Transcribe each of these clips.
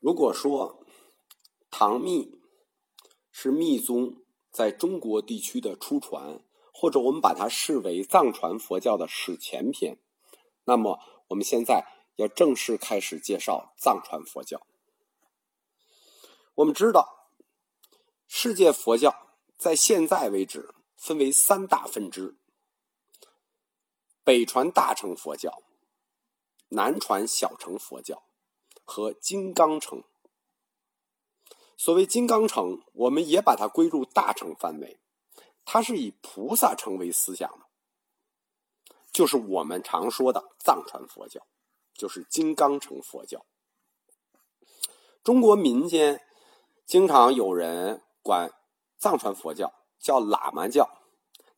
如果说唐密是密宗在中国地区的初传，或者我们把它视为藏传佛教的史前篇，那么我们现在要正式开始介绍藏传佛教。我们知道，世界佛教在现在为止分为三大分支：北传大乘佛教、南传小乘佛教。和金刚乘，所谓金刚乘，我们也把它归入大乘范围。它是以菩萨成为思想的，就是我们常说的藏传佛教，就是金刚乘佛教。中国民间经常有人管藏传佛教叫喇嘛教，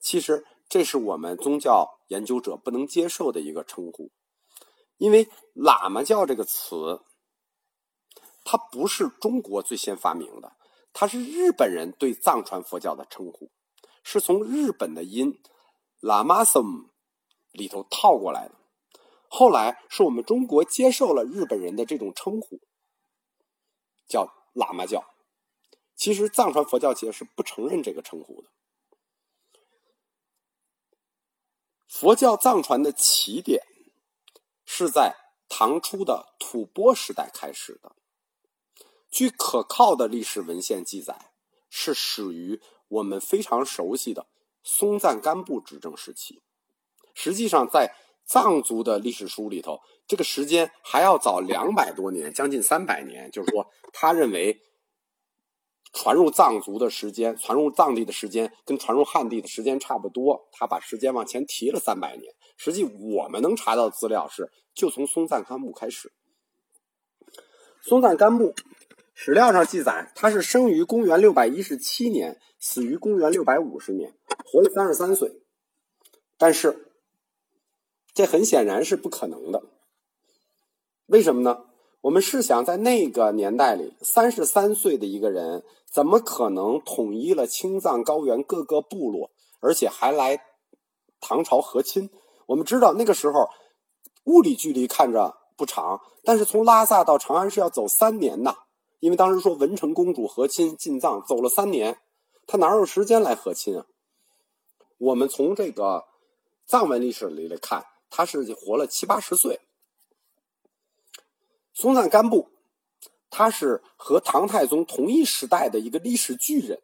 其实这是我们宗教研究者不能接受的一个称呼，因为喇嘛教这个词。它不是中国最先发明的，它是日本人对藏传佛教的称呼，是从日本的音 “lamasum” 里头套过来的。后来是我们中国接受了日本人的这种称呼，叫喇嘛教。其实藏传佛教界是不承认这个称呼的。佛教藏传的起点是在唐初的吐蕃时代开始的。据可靠的历史文献记载，是始于我们非常熟悉的松赞干布执政时期。实际上，在藏族的历史书里头，这个时间还要早两百多年，将近三百年。就是说，他认为传入藏族的时间、传入藏地的时间跟传入汉地的时间差不多，他把时间往前提了三百年。实际我们能查到的资料是，就从松赞干布开始。松赞干布。史料上记载，他是生于公元六百一十七年，死于公元六百五十年，活了三十三岁。但是，这很显然是不可能的。为什么呢？我们试想，在那个年代里，三十三岁的一个人，怎么可能统一了青藏高原各个部落，而且还来唐朝和亲？我们知道，那个时候物理距离看着不长，但是从拉萨到长安是要走三年呐。因为当时说文成公主和亲进藏走了三年，他哪有时间来和亲啊？我们从这个藏文历史里来看，他是活了七八十岁。松赞干布，他是和唐太宗同一时代的一个历史巨人。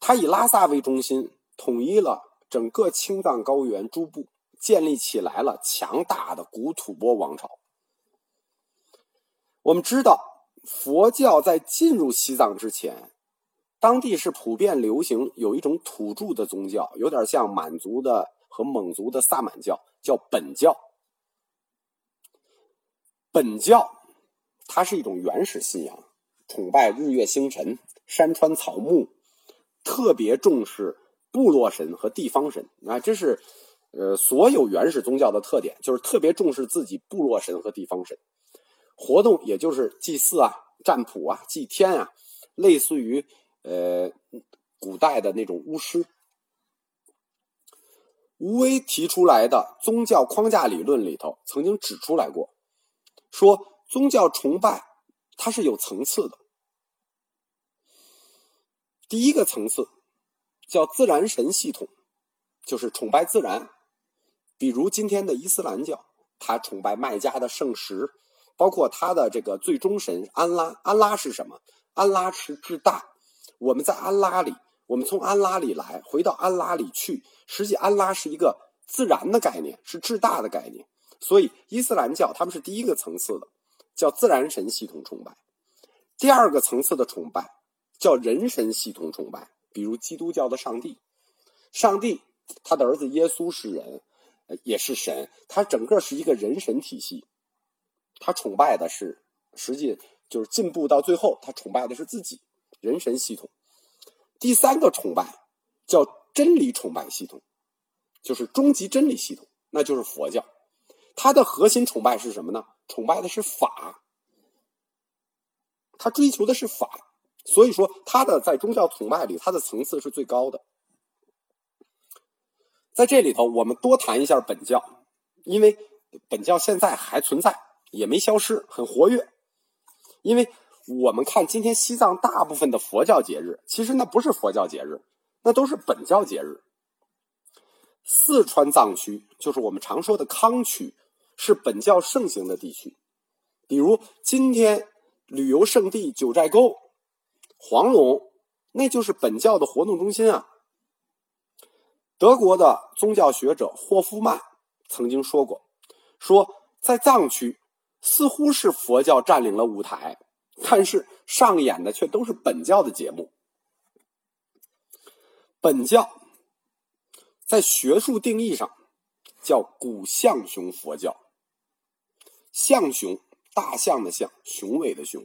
他以拉萨为中心，统一了整个青藏高原诸部，建立起来了强大的古吐蕃王朝。我们知道。佛教在进入西藏之前，当地是普遍流行有一种土著的宗教，有点像满族的和蒙族的萨满教，叫本教。本教它是一种原始信仰，崇拜日月星辰、山川草木，特别重视部落神和地方神。啊，这是呃所有原始宗教的特点，就是特别重视自己部落神和地方神。活动也就是祭祀啊、占卜啊、祭天啊，类似于呃古代的那种巫师。吴威提出来的宗教框架理论里头，曾经指出来过，说宗教崇拜它是有层次的。第一个层次叫自然神系统，就是崇拜自然，比如今天的伊斯兰教，它崇拜麦加的圣石。包括他的这个最终神安拉，安拉是什么？安拉是至大。我们在安拉里，我们从安拉里来，回到安拉里去。实际安拉是一个自然的概念，是至大的概念。所以伊斯兰教他们是第一个层次的，叫自然神系统崇拜。第二个层次的崇拜叫人神系统崇拜，比如基督教的上帝，上帝他的儿子耶稣是人，也是神，他整个是一个人神体系。他崇拜的是，实际就是进步到最后，他崇拜的是自己人神系统。第三个崇拜叫真理崇拜系统，就是终极真理系统，那就是佛教。它的核心崇拜是什么呢？崇拜的是法，他追求的是法，所以说他的在宗教崇拜里，他的层次是最高的。在这里头，我们多谈一下本教，因为本教现在还存在。也没消失，很活跃。因为我们看今天西藏大部分的佛教节日，其实那不是佛教节日，那都是本教节日。四川藏区就是我们常说的康区，是本教盛行的地区。比如今天旅游胜地九寨沟、黄龙，那就是本教的活动中心啊。德国的宗教学者霍夫曼曾经说过，说在藏区似乎是佛教占领了舞台，但是上演的却都是本教的节目。本教。在学术定义上，叫古象雄佛教。象雄，大象的象，雄伟的雄。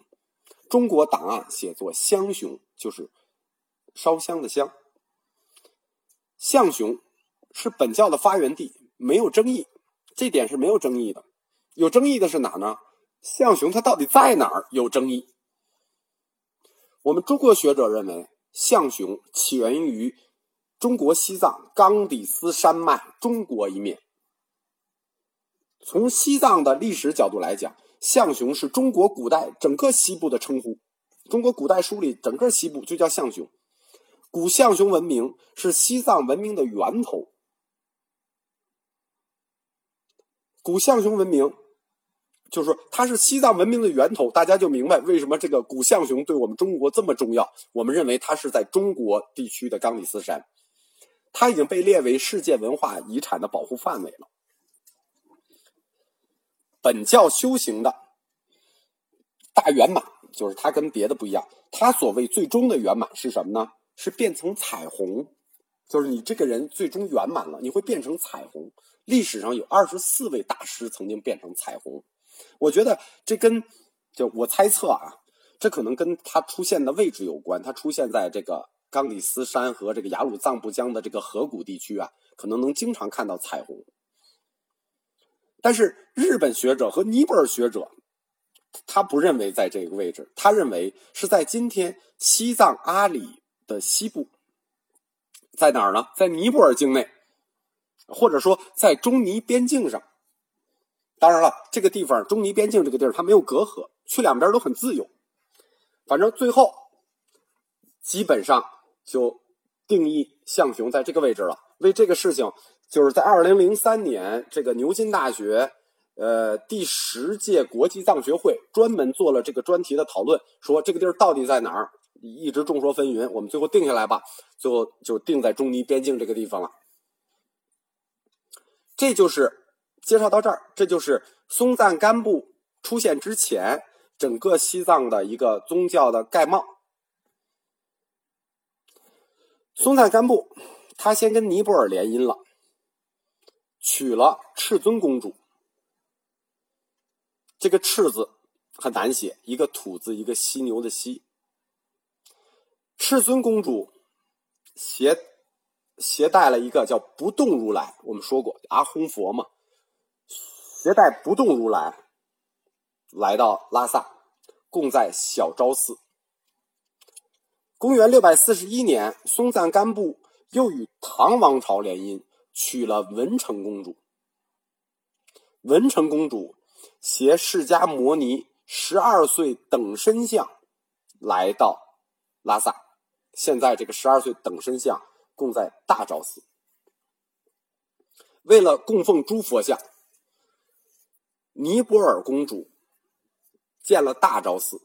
中国档案写作香雄，就是烧香的香。象雄是本教的发源地，没有争议，这点是没有争议的。有争议的是哪呢？象雄它到底在哪儿？有争议。我们中国学者认为，象雄起源于。中国西藏冈底斯山脉中国一面，从西藏的历史角度来讲，象雄是中国古代整个西部的称呼。中国古代书里，整个西部就叫象雄。古象雄文明是西藏文明的源头。古象雄文明，就是说它是西藏文明的源头，大家就明白为什么这个古象雄对我们中国这么重要。我们认为它是在中国地区的冈底斯山。它已经被列为世界文化遗产的保护范围了。本教修行的大圆满，就是它跟别的不一样。它所谓最终的圆满是什么呢？是变成彩虹，就是你这个人最终圆满了，你会变成彩虹。历史上有二十四位大师曾经变成彩虹。我觉得这跟就我猜测啊，这可能跟它出现的位置有关。它出现在这个。冈底斯山和这个雅鲁藏布江的这个河谷地区啊，可能能经常看到彩虹。但是日本学者和尼泊尔学者，他不认为在这个位置，他认为是在今天西藏阿里的西部，在哪儿呢？在尼泊尔境内，或者说在中尼边境上。当然了，这个地方中尼边境这个地儿它没有隔阂，去两边都很自由。反正最后基本上。就定义象雄在这个位置了。为这个事情，就是在二零零三年，这个牛津大学，呃，第十届国际藏学会专门做了这个专题的讨论，说这个地儿到底在哪儿，一直众说纷纭。我们最后定下来吧，最后就定在中尼边境这个地方了。这就是介绍到这儿，这就是松赞干布出现之前，整个西藏的一个宗教的概貌。松赞干布，他先跟尼泊尔联姻了，娶了赤尊公主。这个“赤”字很难写，一个土字，一个犀牛的“犀”。赤尊公主携携带了一个叫不动如来，我们说过阿訇佛嘛，携带不动如来来到拉萨，供在小昭寺。公元六百四十一年，松赞干布又与唐王朝联姻，娶了文成公主。文成公主携释迦摩尼十二岁等身像来到拉萨，现在这个十二岁等身像供在大昭寺。为了供奉诸佛像，尼泊尔公主建了大昭寺，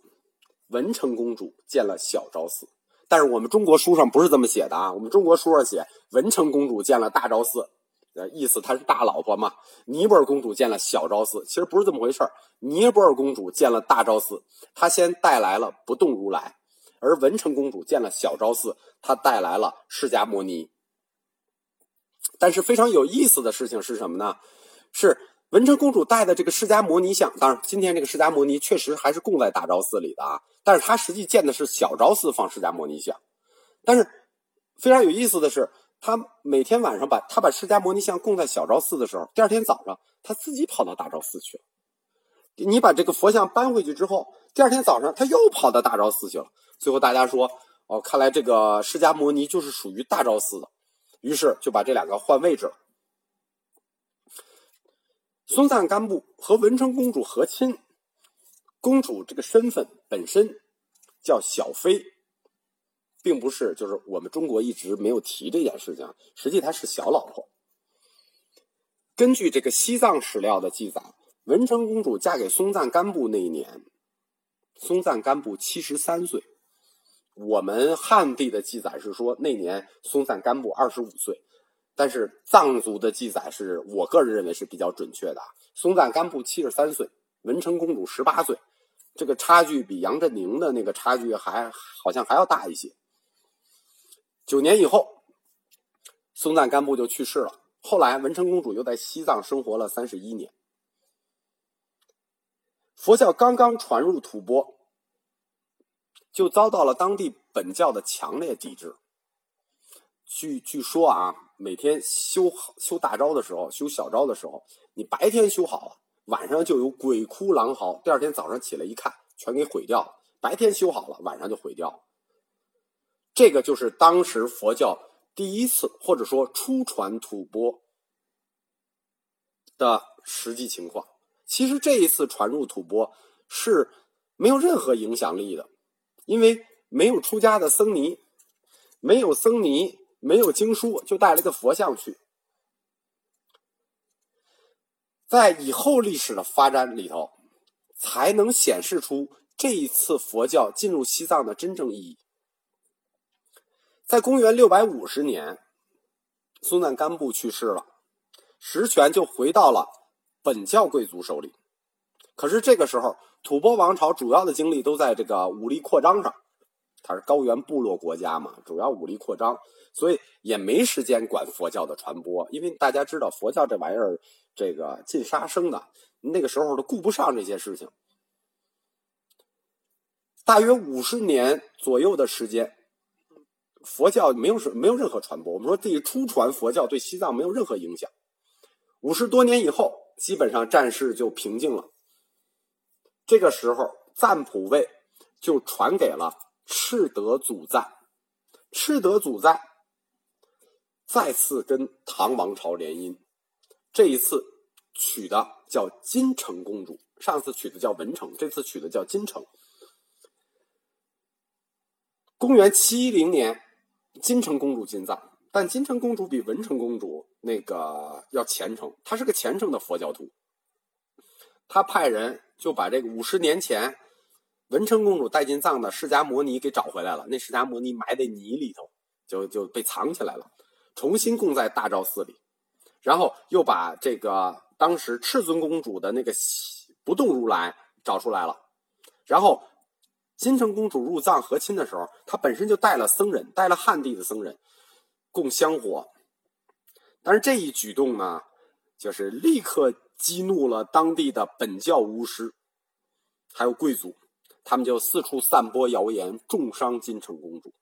文成公主建了小昭寺。但是我们中国书上不是这么写的啊！我们中国书上写文成公主建了大昭寺，呃，意思她是大老婆嘛。尼泊尔公主建了小昭寺，其实不是这么回事尼泊尔公主建了大昭寺，她先带来了不动如来；而文成公主建了小昭寺，她带来了释迦摩尼。但是非常有意思的事情是什么呢？是文成公主带的这个释迦摩尼像，当然今天这个释迦摩尼确实还是供在大昭寺里的啊。但是他实际建的是小昭寺放释迦摩尼像，但是非常有意思的是，他每天晚上把他把释迦摩尼像供在小昭寺的时候，第二天早上他自己跑到大昭寺去了。你把这个佛像搬回去之后，第二天早上他又跑到大昭寺去了。最后大家说，哦，看来这个释迦摩尼就是属于大昭寺的，于是就把这两个换位置了。松赞干布和文成公主和亲。公主这个身份本身叫小妃，并不是就是我们中国一直没有提这件事情，实际她是小老婆。根据这个西藏史料的记载，文成公主嫁给松赞干布那一年，松赞干布七十三岁。我们汉地的记载是说那年松赞干布二十五岁，但是藏族的记载是我个人认为是比较准确的。松赞干布七十三岁，文成公主十八岁，这个差距比杨振宁的那个差距还好像还要大一些。九年以后，松赞干布就去世了。后来，文成公主又在西藏生活了三十一年。佛教刚刚传入吐蕃，就遭到了当地本教的强烈抵制。据据说啊，每天修修大招的时候，修小招的时候，你白天修好了，晚上就有鬼哭狼嚎。第二天早上起来一看，全给毁掉了。白天修好了，晚上就毁掉了。这个就是当时佛教。第一次或者说初传吐蕃的实际情况，其实这一次传入吐蕃是没有任何影响力的，因为没有出家的僧尼，没有僧尼，没有经书，就带了个佛像去。在以后历史的发展里头，才能显示出这一次佛教进入西藏的真正意义。在公元六百五十年，松赞干布去世了，实权就回到了本教贵族手里。可是这个时候，吐蕃王朝主要的精力都在这个武力扩张上，它是高原部落国家嘛，主要武力扩张，所以也没时间管佛教的传播。因为大家知道，佛教这玩意儿，这个禁杀生的，那个时候都顾不上这些事情。大约五十年左右的时间。佛教没有什没有任何传播。我们说，第初传佛教对西藏没有任何影响。五十多年以后，基本上战事就平静了。这个时候，赞普位就传给了赤德祖赞。赤德祖赞再次跟唐王朝联姻，这一次娶的叫金城公主。上次娶的叫文成，这次娶的叫金城。公元七一零年。金城公主进藏，但金城公主比文成公主那个要虔诚。她是个虔诚的佛教徒。她派人就把这个五十年前文成公主带进藏的释迦摩尼给找回来了。那释迦摩尼埋在泥里头，就就被藏起来了，重新供在大昭寺里。然后又把这个当时赤尊公主的那个不动如来找出来了，然后。金城公主入藏和亲的时候，她本身就带了僧人，带了汉地的僧人，供香火。但是这一举动呢，就是立刻激怒了当地的本教巫师，还有贵族，他们就四处散播谣言，重伤金城公主。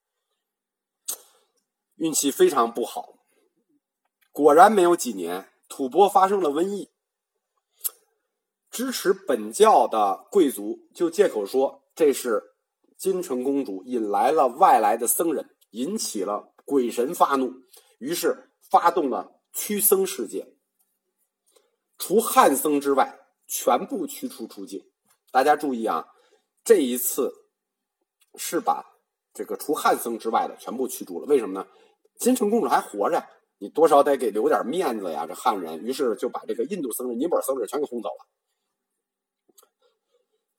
运气非常不好，果然没有几年，吐蕃发生了瘟疫。支持本教的贵族就借口说。这是金城公主引来了外来的僧人，引起了鬼神发怒，于是发动了驱僧事件，除汉僧之外，全部驱除出境。大家注意啊，这一次是把这个除汉僧之外的全部驱逐了。为什么呢？金城公主还活着，你多少得给留点面子呀，这汉人。于是就把这个印度僧人、尼泊尔僧人全给轰走了。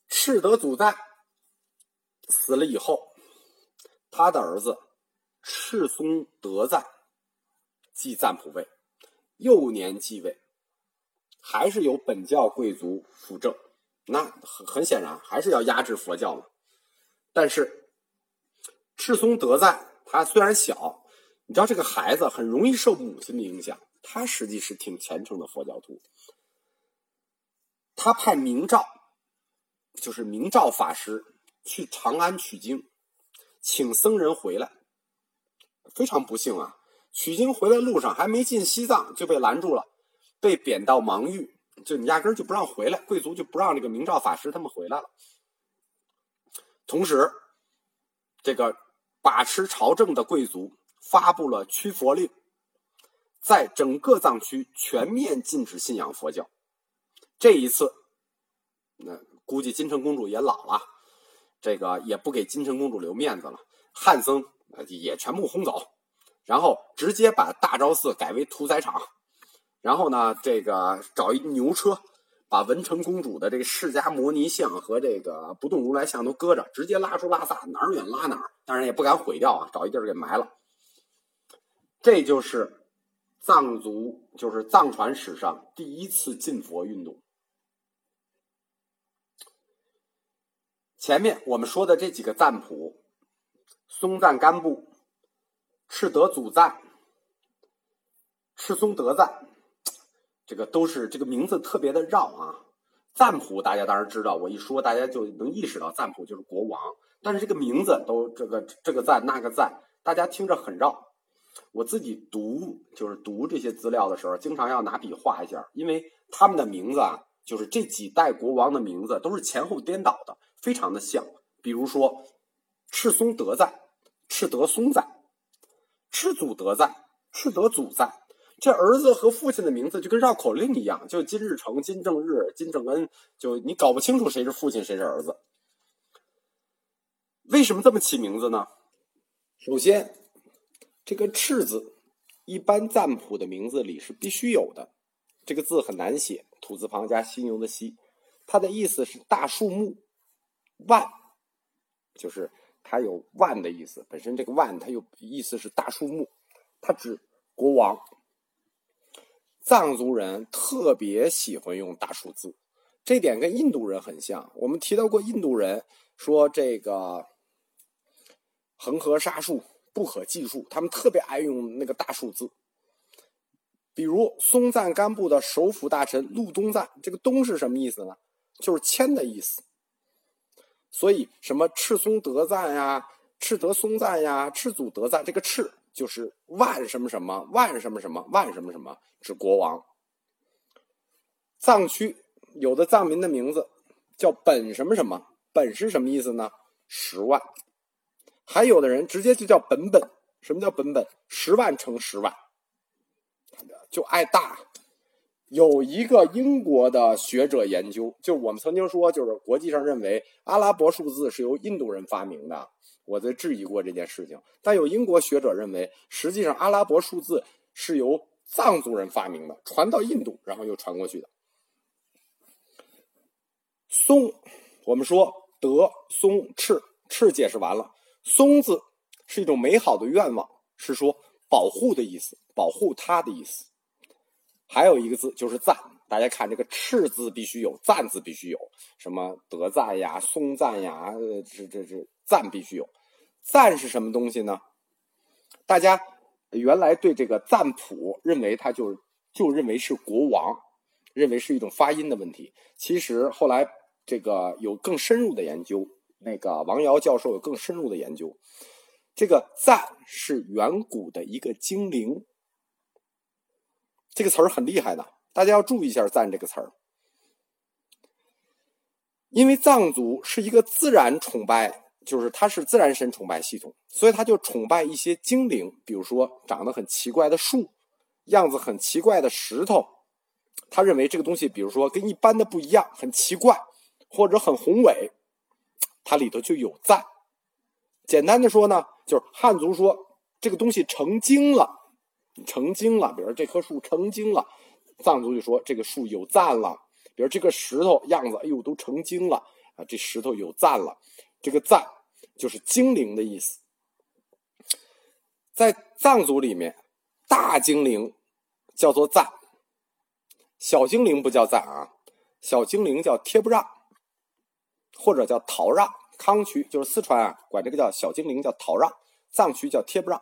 赤德祖赞。死了以后，他的儿子赤松德赞继赞普位，幼年继位，还是由本教贵族辅政。那很很显然，还是要压制佛教嘛。但是赤松德赞他虽然小，你知道这个孩子很容易受母亲的影响，他实际是挺虔诚的佛教徒。他派明照，就是明照法师。去长安取经，请僧人回来。非常不幸啊！取经回来路上还没进西藏就被拦住了，被贬到芒域，就你压根就不让回来，贵族就不让这个明照法师他们回来了。同时，这个把持朝政的贵族发布了驱佛令，在整个藏区全面禁止信仰佛教。这一次，那。估计金城公主也老了，这个也不给金城公主留面子了。汉僧也全部轰走，然后直接把大昭寺改为屠宰场，然后呢，这个找一牛车，把文成公主的这个释迦摩尼像和这个不动如来像都搁着，直接拉出拉萨，哪儿远拉哪儿。当然也不敢毁掉啊，找一地儿给埋了。这就是藏族，就是藏传史上第一次禁佛运动。前面我们说的这几个赞普，松赞干布、赤德祖赞、赤松德赞，这个都是这个名字特别的绕啊。赞普大家当然知道，我一说大家就能意识到赞普就是国王，但是这个名字都这个这个赞那个赞，大家听着很绕。我自己读就是读这些资料的时候，经常要拿笔画一下，因为他们的名字啊，就是这几代国王的名字都是前后颠倒的。非常的像，比如说赤松德赞、赤德松赞、赤祖德赞、赤德祖赞，这儿子和父亲的名字就跟绕口令一样，就金日成、金正日、金正恩，就你搞不清楚谁是父亲谁是儿子。为什么这么起名字呢？首先，这个赤字一般赞谱的名字里是必须有的，这个字很难写，土字旁加犀牛的犀，它的意思是大树木。万，就是它有万的意思。本身这个万，它有意思是大树木，它指国王。藏族人特别喜欢用大数字，这点跟印度人很像。我们提到过，印度人说这个恒河沙数不可计数，他们特别爱用那个大数字。比如松赞干布的首辅大臣禄东赞，这个东是什么意思呢？就是千的意思。所以，什么赤松德赞呀、赤德松赞呀、赤祖德赞，这个赤就是万什么什么、万什么什么、万什么什么，指国王。藏区有的藏民的名字叫本什么什么，本是什么意思呢？十万。还有的人直接就叫本本。什么叫本本？十万乘十万，就爱大。有一个英国的学者研究，就我们曾经说，就是国际上认为阿拉伯数字是由印度人发明的。我在质疑过这件事情，但有英国学者认为，实际上阿拉伯数字是由藏族人发明的，传到印度，然后又传过去的。松，我们说德松赤赤解释完了，松字是一种美好的愿望，是说保护的意思，保护他的意思。还有一个字就是赞，大家看这个赤字必须有，赞字必须有，什么德赞呀、松赞呀，这这这赞必须有。赞是什么东西呢？大家原来对这个赞谱认为它就就认为是国王，认为是一种发音的问题。其实后来这个有更深入的研究，那个王瑶教授有更深入的研究，这个赞是远古的一个精灵。这个词儿很厉害的，大家要注意一下“赞”这个词儿，因为藏族是一个自然崇拜，就是它是自然神崇拜系统，所以他就崇拜一些精灵，比如说长得很奇怪的树，样子很奇怪的石头，他认为这个东西，比如说跟一般的不一样，很奇怪或者很宏伟，它里头就有赞。简单的说呢，就是汉族说这个东西成精了。成精了，比如这棵树成精了，藏族就说这个树有赞了。比如这个石头样子，哎呦，都成精了啊！这石头有赞了，这个赞就是精灵的意思。在藏族里面，大精灵叫做赞，小精灵不叫赞啊，小精灵叫贴不让，或者叫陶让。康区就是四川啊，管这个叫小精灵叫陶让，藏区叫贴不让。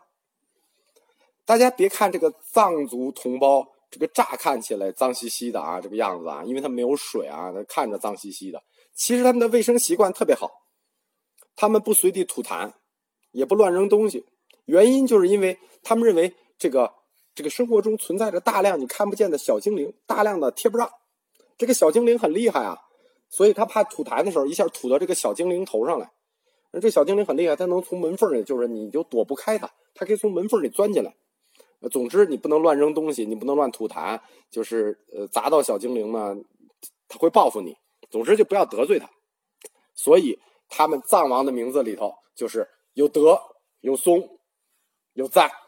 大家别看这个藏族同胞，这个乍看起来脏兮兮的啊，这个样子啊，因为他没有水啊，他看着脏兮兮的。其实他们的卫生习惯特别好，他们不随地吐痰，也不乱扔东西。原因就是因为他们认为这个这个生活中存在着大量你看不见的小精灵，大量的贴不上。这个小精灵很厉害啊，所以他怕吐痰的时候一下吐到这个小精灵头上来。那这小精灵很厉害，它能从门缝里，就是你就躲不开它，它可以从门缝里钻进来。总之，你不能乱扔东西，你不能乱吐痰，就是呃砸到小精灵呢，他会报复你。总之就不要得罪他。所以他们藏王的名字里头就是有德、有松、有赞。